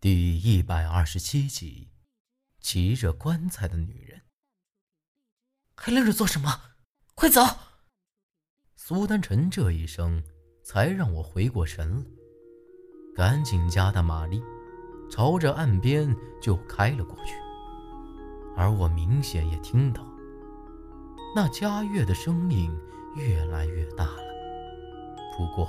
第一百二十七集，骑着棺材的女人，还愣着做什么？快走！苏丹臣这一声，才让我回过神了，赶紧加大马力，朝着岸边就开了过去。而我明显也听到，那佳悦的声音越来越大了。不过，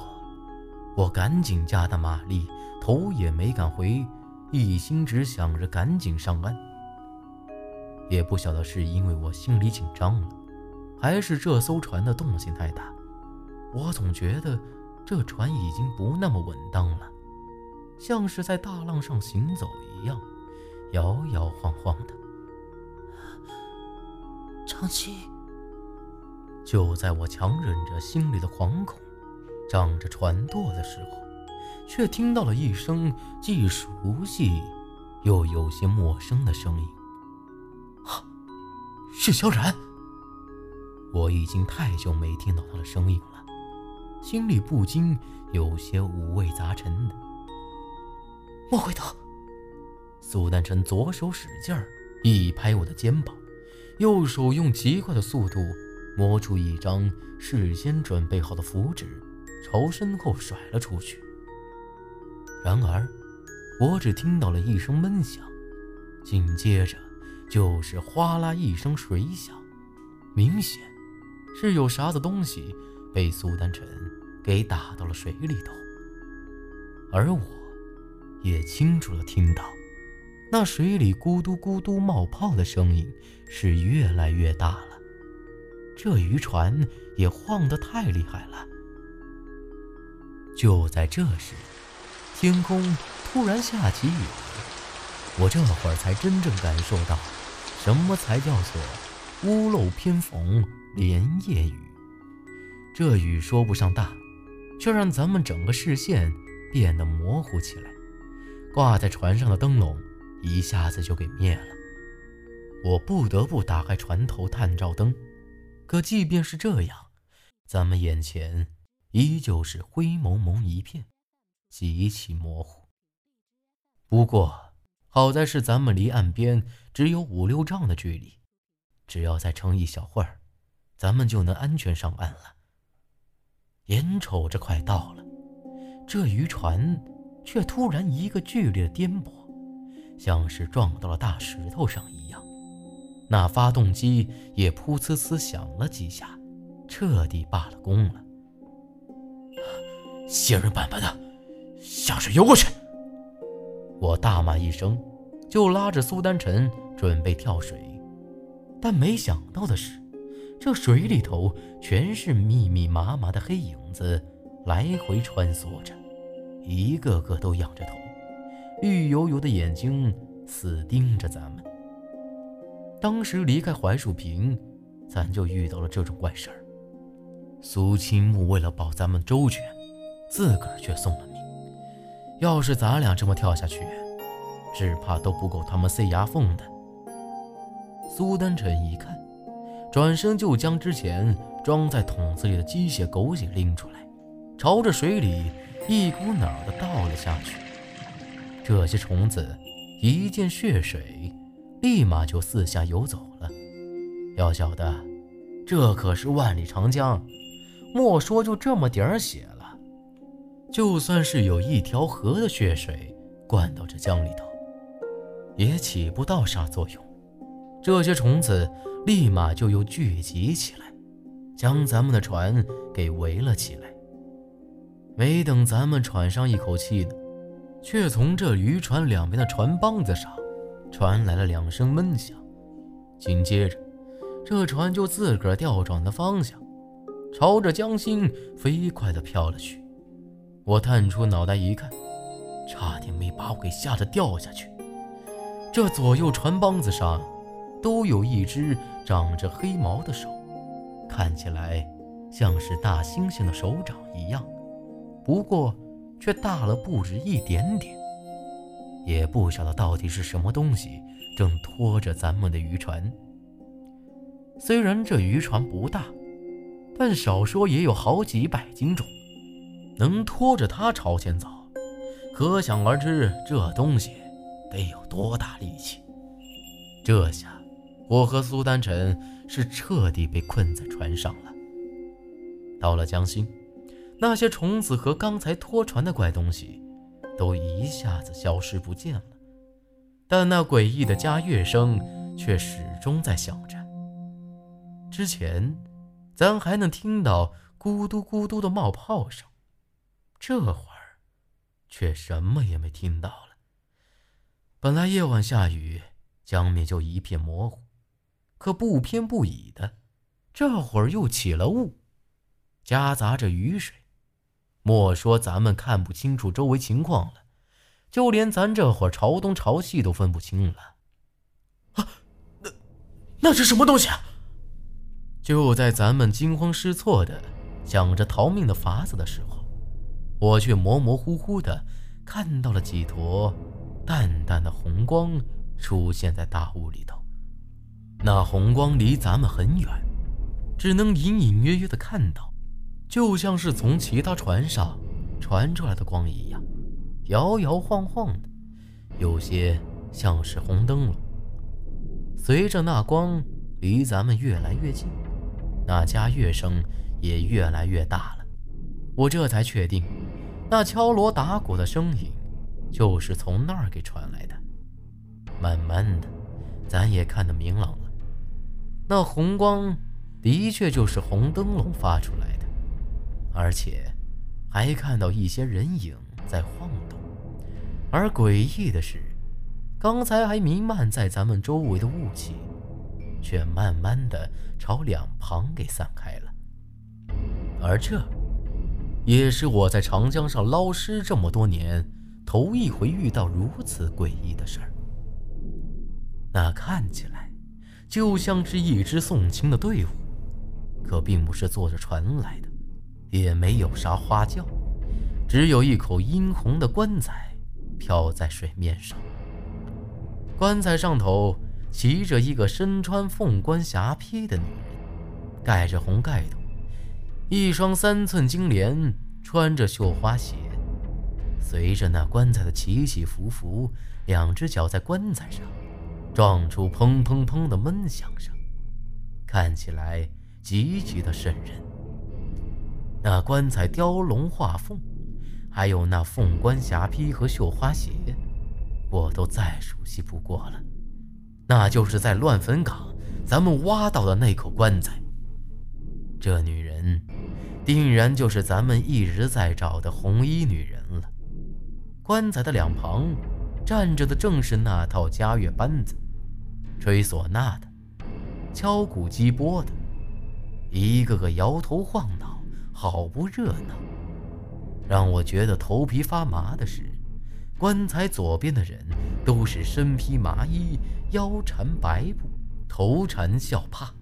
我赶紧加大马力，头也没敢回。一心只想着赶紧上岸，也不晓得是因为我心里紧张了，还是这艘船的动静太大。我总觉得这船已经不那么稳当了，像是在大浪上行走一样，摇摇晃晃的。长青，就在我强忍着心里的惶恐，仗着船舵的时候。却听到了一声既熟悉又有些陌生的声音。啊，是萧然！我已经太久没听到他的声音了，心里不禁有些五味杂陈的。莫回头！苏丹臣左手使劲儿一拍我的肩膀，右手用极快的速度摸出一张事先准备好的符纸，朝身后甩了出去。然而，我只听到了一声闷响，紧接着就是哗啦一声水响，明显是有啥子东西被苏丹臣给打到了水里头。而我，也清楚的听到，那水里咕嘟咕嘟冒泡的声音是越来越大了，这渔船也晃得太厉害了。就在这时。天空突然下起雨来，我这会儿才真正感受到，什么才叫做屋漏偏逢连夜雨。这雨说不上大，却让咱们整个视线变得模糊起来。挂在船上的灯笼一下子就给灭了，我不得不打开船头探照灯。可即便是这样，咱们眼前依旧是灰蒙蒙一片。极其模糊。不过好在是咱们离岸边只有五六丈的距离，只要再撑一小会儿，咱们就能安全上岸了。眼瞅着快到了，这渔船却突然一个剧烈的颠簸，像是撞到了大石头上一样。那发动机也噗呲呲响了几下，彻底罢了工了。仙人板板的！向水游过去！我大骂一声，就拉着苏丹晨准备跳水。但没想到的是，这水里头全是密密麻麻的黑影子，来回穿梭着，一个个都仰着头，绿油油的眼睛死盯着咱们。当时离开槐树坪，咱就遇到了这种怪事儿。苏青木为了保咱们周全，自个儿却送了。要是咱俩这么跳下去，只怕都不够他们塞牙缝的。苏丹臣一看，转身就将之前装在桶子里的鸡血狗血拎出来，朝着水里一股脑的倒了下去。这些虫子一见血水，立马就四下游走了。要晓得，这可是万里长江，莫说就这么点儿血了。就算是有一条河的血水灌到这江里头，也起不到啥作用。这些虫子立马就又聚集起来，将咱们的船给围了起来。没等咱们喘上一口气呢，却从这渔船两边的船帮子上传来了两声闷响，紧接着，这船就自个儿调转的方向，朝着江心飞快地飘了去。我探出脑袋一看，差点没把我给吓得掉下去。这左右船帮子上都有一只长着黑毛的手，看起来像是大猩猩的手掌一样，不过却大了不止一点点。也不晓得到底是什么东西正拖着咱们的渔船。虽然这渔船不大，但少说也有好几百斤重。能拖着它朝前走，可想而知，这东西得有多大力气？这下，我和苏丹臣是彻底被困在船上了。到了江心，那些虫子和刚才拖船的怪东西，都一下子消失不见了。但那诡异的加乐声却始终在响着。之前，咱还能听到咕嘟咕嘟的冒泡声，这会儿，却什么也没听到了。本来夜晚下雨，江面就一片模糊，可不偏不倚的，这会儿又起了雾，夹杂着雨水。莫说咱们看不清楚周围情况了。就连咱这会儿朝东朝西都分不清了，啊，那那是什么东西啊？就在咱们惊慌失措的想着逃命的法子的时候，我却模模糊糊的看到了几坨淡淡的红光出现在大雾里头。那红光离咱们很远，只能隐隐约约的看到，就像是从其他船上传出来的光一样。摇摇晃晃的，有些像是红灯笼。随着那光离咱们越来越近，那加乐声也越来越大了。我这才确定，那敲锣打鼓的声音就是从那儿给传来的。慢慢的，咱也看得明朗了，那红光的确就是红灯笼发出来的，而且还看到一些人影在晃动。而诡异的是，刚才还弥漫在咱们周围的雾气，却慢慢的朝两旁给散开了。而这，也是我在长江上捞尸这么多年，头一回遇到如此诡异的事儿。那看起来，就像是一支送亲的队伍，可并不是坐着船来的，也没有啥花轿，只有一口殷红的棺材。漂在水面上，棺材上头骑着一个身穿凤冠霞帔的女人，盖着红盖头，一双三寸金莲，穿着绣花鞋。随着那棺材的起起伏伏，两只脚在棺材上撞出砰砰砰的闷响声，看起来极其的瘆人。那棺材雕龙画凤。还有那凤冠霞帔和绣花鞋，我都再熟悉不过了。那就是在乱坟岗咱们挖到的那口棺材。这女人，定然就是咱们一直在找的红衣女人了。棺材的两旁站着的正是那套家乐班子，吹唢呐的，敲鼓击钵的，一个个摇头晃脑，好不热闹。让我觉得头皮发麻的是，棺材左边的人都是身披麻衣，腰缠白布，头缠孝帕，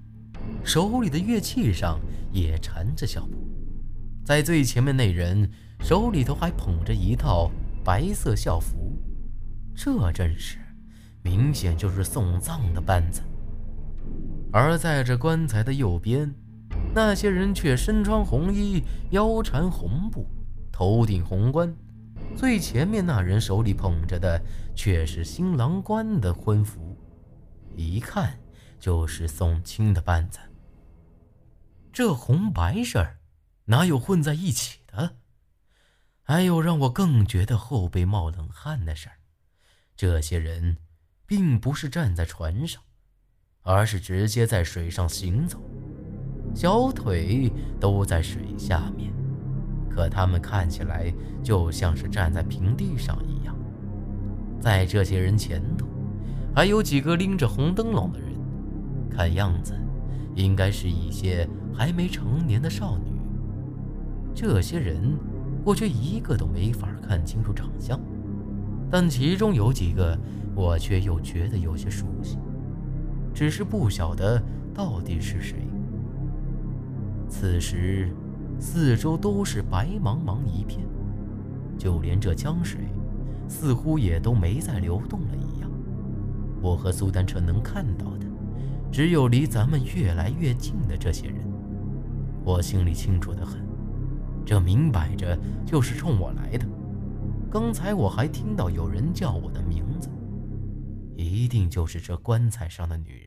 手里的乐器上也缠着小布。在最前面那人手里头还捧着一套白色校服，这阵势明显就是送葬的班子。而在这棺材的右边，那些人却身穿红衣，腰缠红布。头顶红冠，最前面那人手里捧着的却是新郎官的婚服，一看就是送亲的班子。这红白事儿哪有混在一起的？还有让我更觉得后背冒冷汗的事儿，这些人并不是站在船上，而是直接在水上行走，小腿都在水下面。可他们看起来就像是站在平地上一样。在这些人前头，还有几个拎着红灯笼的人，看样子应该是一些还没成年的少女。这些人，我却一个都没法看清楚长相，但其中有几个，我却又觉得有些熟悉，只是不晓得到底是谁。此时。四周都是白茫茫一片，就连这江水似乎也都没再流动了一样。我和苏丹成能看到的，只有离咱们越来越近的这些人。我心里清楚的很，这明摆着就是冲我来的。刚才我还听到有人叫我的名字，一定就是这棺材上的女人。